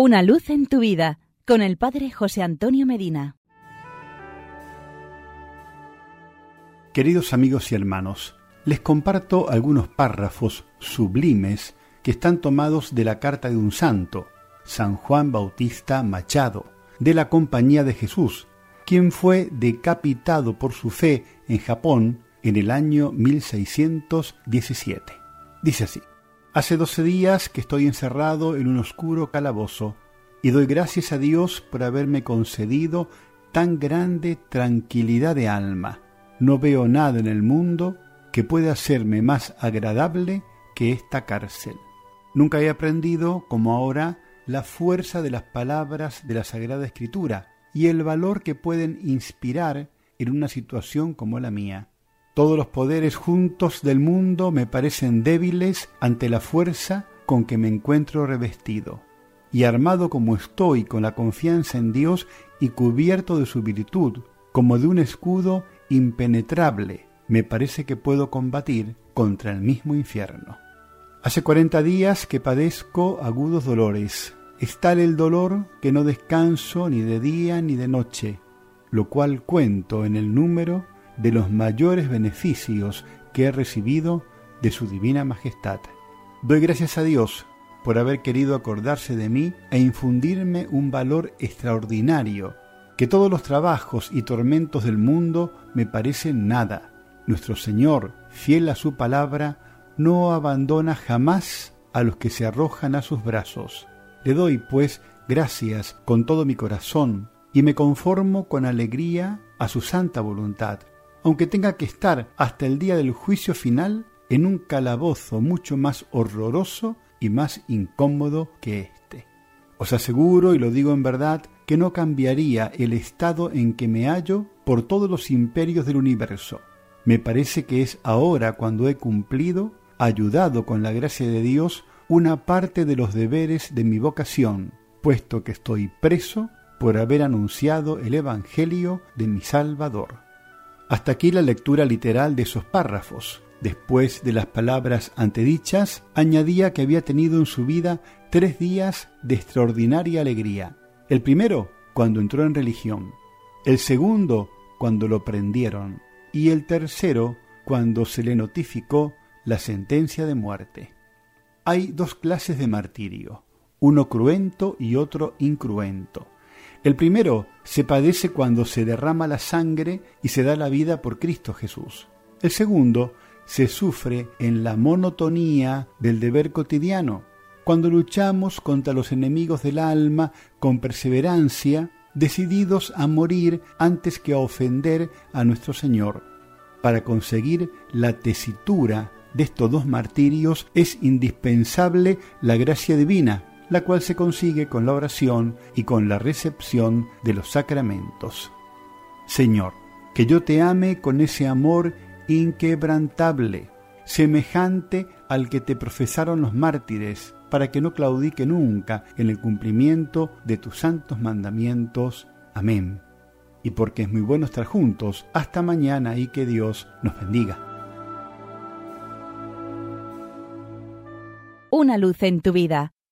Una luz en tu vida con el Padre José Antonio Medina. Queridos amigos y hermanos, les comparto algunos párrafos sublimes que están tomados de la carta de un santo, San Juan Bautista Machado, de la Compañía de Jesús, quien fue decapitado por su fe en Japón en el año 1617. Dice así, Hace doce días que estoy encerrado en un oscuro calabozo y doy gracias a Dios por haberme concedido tan grande tranquilidad de alma. No veo nada en el mundo que pueda hacerme más agradable que esta cárcel. Nunca he aprendido, como ahora, la fuerza de las palabras de la Sagrada Escritura y el valor que pueden inspirar en una situación como la mía. Todos los poderes juntos del mundo me parecen débiles ante la fuerza con que me encuentro revestido. Y armado como estoy con la confianza en Dios y cubierto de su virtud, como de un escudo impenetrable, me parece que puedo combatir contra el mismo infierno. Hace cuarenta días que padezco agudos dolores. Es tal el dolor que no descanso ni de día ni de noche, lo cual cuento en el número de los mayores beneficios que he recibido de su divina majestad. Doy gracias a Dios por haber querido acordarse de mí e infundirme un valor extraordinario, que todos los trabajos y tormentos del mundo me parecen nada. Nuestro Señor, fiel a su palabra, no abandona jamás a los que se arrojan a sus brazos. Le doy, pues, gracias con todo mi corazón y me conformo con alegría a su santa voluntad aunque tenga que estar hasta el día del juicio final en un calabozo mucho más horroroso y más incómodo que éste. Os aseguro, y lo digo en verdad, que no cambiaría el estado en que me hallo por todos los imperios del universo. Me parece que es ahora cuando he cumplido, ayudado con la gracia de Dios, una parte de los deberes de mi vocación, puesto que estoy preso por haber anunciado el Evangelio de mi Salvador. Hasta aquí la lectura literal de esos párrafos. Después de las palabras antedichas, añadía que había tenido en su vida tres días de extraordinaria alegría. El primero, cuando entró en religión. El segundo, cuando lo prendieron. Y el tercero, cuando se le notificó la sentencia de muerte. Hay dos clases de martirio, uno cruento y otro incruento. El primero se padece cuando se derrama la sangre y se da la vida por Cristo Jesús. El segundo se sufre en la monotonía del deber cotidiano, cuando luchamos contra los enemigos del alma con perseverancia, decididos a morir antes que a ofender a nuestro Señor. Para conseguir la tesitura de estos dos martirios es indispensable la gracia divina, la cual se consigue con la oración y con la recepción de los sacramentos. Señor, que yo te ame con ese amor inquebrantable, semejante al que te profesaron los mártires, para que no claudique nunca en el cumplimiento de tus santos mandamientos. Amén. Y porque es muy bueno estar juntos, hasta mañana y que Dios nos bendiga. Una luz en tu vida